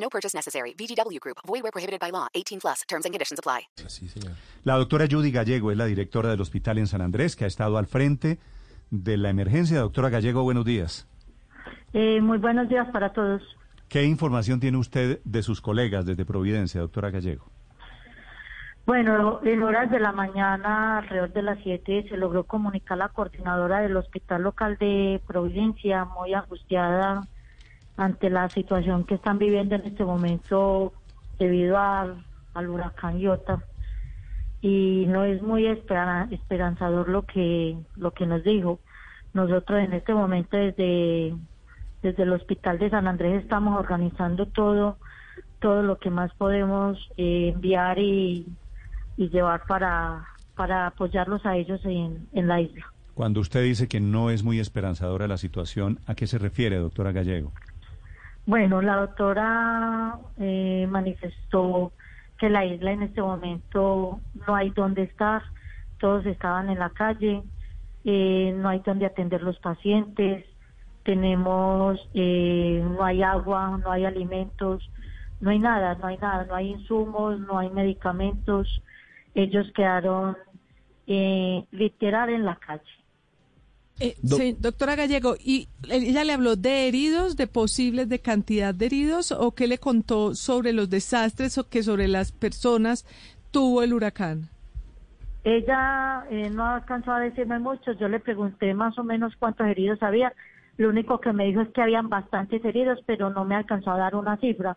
No purchase necessary. VGW Group. Void where prohibited by law. 18 plus. Terms and conditions apply. La doctora Judy Gallego es la directora del hospital en San Andrés, que ha estado al frente de la emergencia. Doctora Gallego, buenos días. Eh, muy buenos días para todos. ¿Qué información tiene usted de sus colegas desde Providencia, doctora Gallego? Bueno, en horas de la mañana, alrededor de las 7, se logró comunicar la coordinadora del Hospital Local de Providencia, muy angustiada ante la situación que están viviendo en este momento debido al, huracán Iota. Y no es muy espera- esperanzador lo que, lo que nos dijo. Nosotros en este momento desde, desde el Hospital de San Andrés estamos organizando todo, todo lo que más podemos eh, enviar y, y llevar para, para apoyarlos a ellos en, en la isla. Cuando usted dice que no es muy esperanzadora la situación, ¿a qué se refiere, doctora Gallego? Bueno, la doctora eh, manifestó que la isla en este momento no hay donde estar, todos estaban en la calle, eh, no hay donde atender los pacientes, tenemos, eh, no hay agua, no hay alimentos, no hay nada, no hay nada, no hay insumos, no hay medicamentos, ellos quedaron eh, literal en la calle. Eh, sí, doctora Gallego, ¿y ella le habló de heridos, de posibles, de cantidad de heridos, o qué le contó sobre los desastres o que sobre las personas tuvo el huracán? Ella eh, no alcanzó a decirme mucho, yo le pregunté más o menos cuántos heridos había, lo único que me dijo es que habían bastantes heridos, pero no me alcanzó a dar una cifra.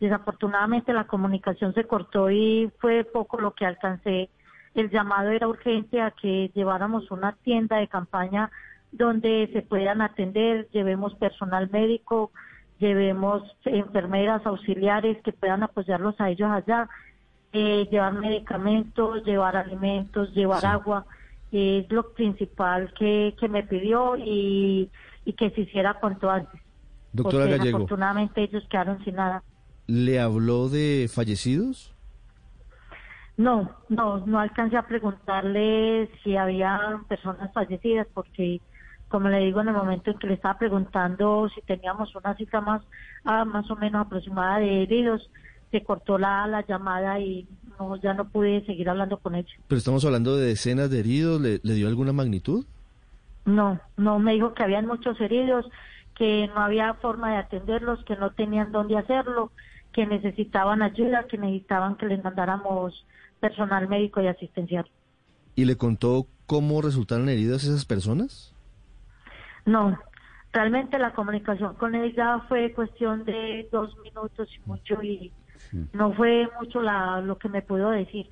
Desafortunadamente la comunicación se cortó y fue poco lo que alcancé. El llamado era urgente a que lleváramos una tienda de campaña donde se puedan atender, llevemos personal médico, llevemos enfermeras auxiliares que puedan apoyarlos a ellos allá, eh, llevar medicamentos, llevar alimentos, llevar agua, eh, es lo principal que, que me pidió y, y que se hiciera cuanto antes. Doctora porque Gallego, desafortunadamente ellos quedaron sin nada. ¿le habló de fallecidos? No, no, no alcancé a preguntarle si había personas fallecidas porque, como le digo, en el momento en que le estaba preguntando si teníamos una cifra más, ah, más o menos aproximada de heridos, se cortó la, la llamada y no, ya no pude seguir hablando con ellos. Pero estamos hablando de decenas de heridos, ¿le, le dio alguna magnitud? No, no, me dijo que habían muchos heridos, que no había forma de atenderlos, que no tenían dónde hacerlo, que necesitaban ayuda, que necesitaban que les mandáramos personal médico y asistencial. ¿Y le contó cómo resultaron heridas esas personas? No, realmente la comunicación con ella fue cuestión de dos minutos y mucho y no fue mucho la, lo que me pudo decir,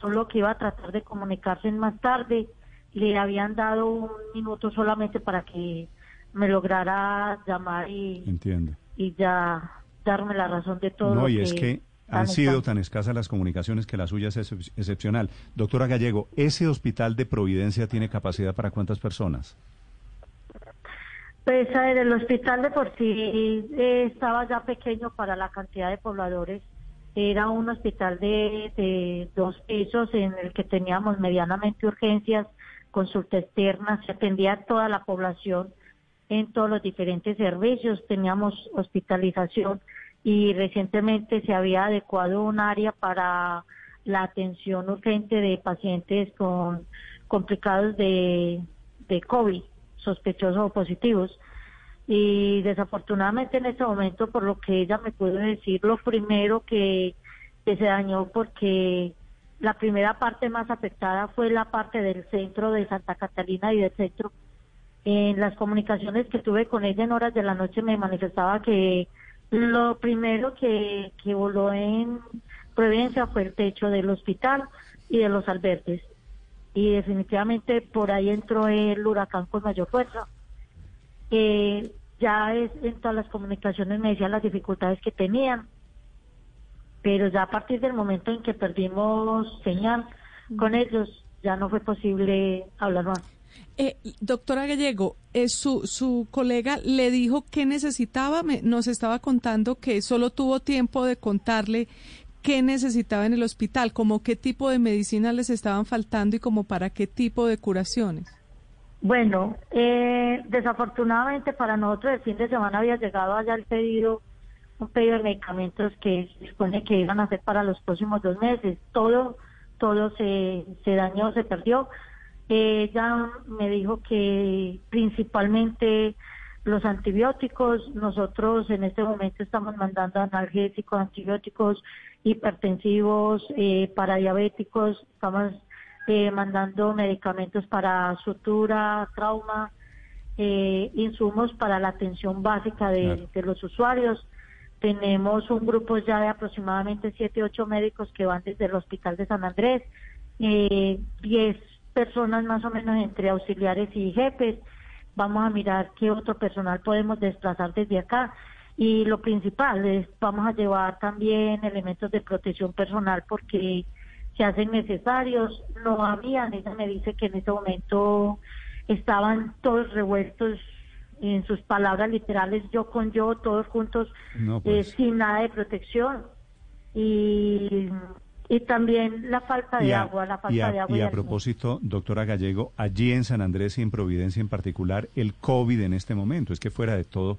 solo que iba a tratar de comunicarse más tarde. Le habían dado un minuto solamente para que me lograra llamar y, Entiende. y ya darme la razón de todo. No, lo y es que han sido tan escasas las comunicaciones que la suya es excep- excepcional. Doctora Gallego, ¿ese hospital de Providencia tiene capacidad para cuántas personas? Pues a ver, el hospital de por sí eh, estaba ya pequeño para la cantidad de pobladores. Era un hospital de, de dos pisos en el que teníamos medianamente urgencias, consulta externa, se atendía a toda la población en todos los diferentes servicios, teníamos hospitalización y recientemente se había adecuado un área para la atención urgente de pacientes con complicados de, COVID, sospechosos o positivos. Y desafortunadamente en este momento, por lo que ella me pudo decir, lo primero que se dañó porque la primera parte más afectada fue la parte del centro de Santa Catalina y del centro. En las comunicaciones que tuve con ella en horas de la noche me manifestaba que lo primero que, que voló en Providencia fue el techo del hospital y de los albergues. Y definitivamente por ahí entró el huracán con mayor fuerza. Eh, ya es, en todas las comunicaciones me decían las dificultades que tenían. pero ya a partir del momento en que perdimos señal con ellos, ya no fue posible hablar más. Eh, doctora Gallego, eh, su, su colega le dijo que necesitaba, me, nos estaba contando que solo tuvo tiempo de contarle qué necesitaba en el hospital, como qué tipo de medicinas les estaban faltando y como para qué tipo de curaciones. Bueno, eh, desafortunadamente para nosotros el fin de semana había llegado allá el pedido, un pedido de medicamentos que se supone que iban a ser para los próximos dos meses. Todo, todo se, se dañó, se perdió. Ella me dijo que principalmente los antibióticos, nosotros en este momento estamos mandando analgésicos, antibióticos, hipertensivos, eh, para diabéticos, estamos eh, mandando medicamentos para sutura, trauma, eh, insumos para la atención básica de, los usuarios. Tenemos un grupo ya de aproximadamente 7, 8 médicos que van desde el Hospital de San Andrés, eh, 10 personas más o menos entre auxiliares y jefes. Vamos a mirar qué otro personal podemos desplazar desde acá. Y lo principal es, vamos a llevar también elementos de protección personal porque se hacen necesarios. No habían, ella me dice que en ese momento estaban todos revueltos en sus palabras literales, yo con yo, todos juntos, eh, pues. sin nada de protección. Y, y también la falta de agua, la falta de agua. Y, a propósito, doctora Gallego, allí en San Andrés y en Providencia en particular, el COVID en este momento, es que fuera de todo,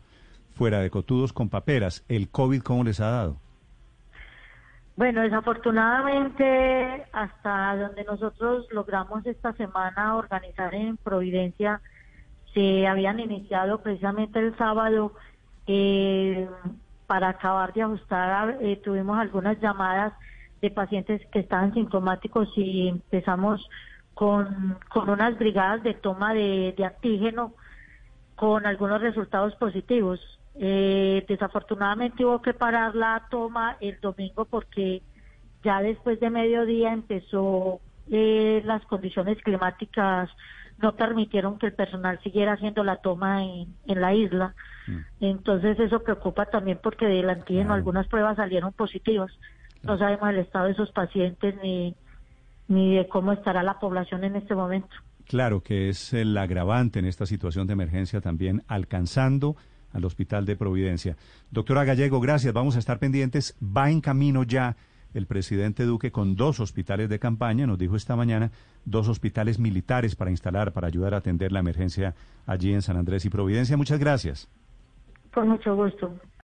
fuera de cotudos con paperas, ¿el COVID cómo les ha dado? Bueno, desafortunadamente, hasta donde nosotros logramos esta semana organizar en Providencia, se habían iniciado precisamente el sábado eh, para acabar de ajustar, eh, tuvimos algunas llamadas de pacientes que estaban sintomáticos y empezamos con, con unas brigadas de toma de, de antígeno con algunos resultados positivos. Eh, desafortunadamente hubo que parar la toma el domingo porque ya después de mediodía empezó eh, las condiciones climáticas no permitieron que el personal siguiera haciendo la toma en, en la isla. Mm. Entonces eso preocupa también porque del antígeno algunas pruebas salieron positivas. No sabemos el estado de esos pacientes ni, ni de cómo estará la población en este momento. Claro que es el agravante en esta situación de emergencia también, alcanzando al Hospital de Providencia. Doctora Gallego, gracias. Vamos a estar pendientes. Va en camino ya el presidente Duque con dos hospitales de campaña, nos dijo esta mañana, dos hospitales militares para instalar, para ayudar a atender la emergencia allí en San Andrés y Providencia. Muchas gracias. Con mucho gusto.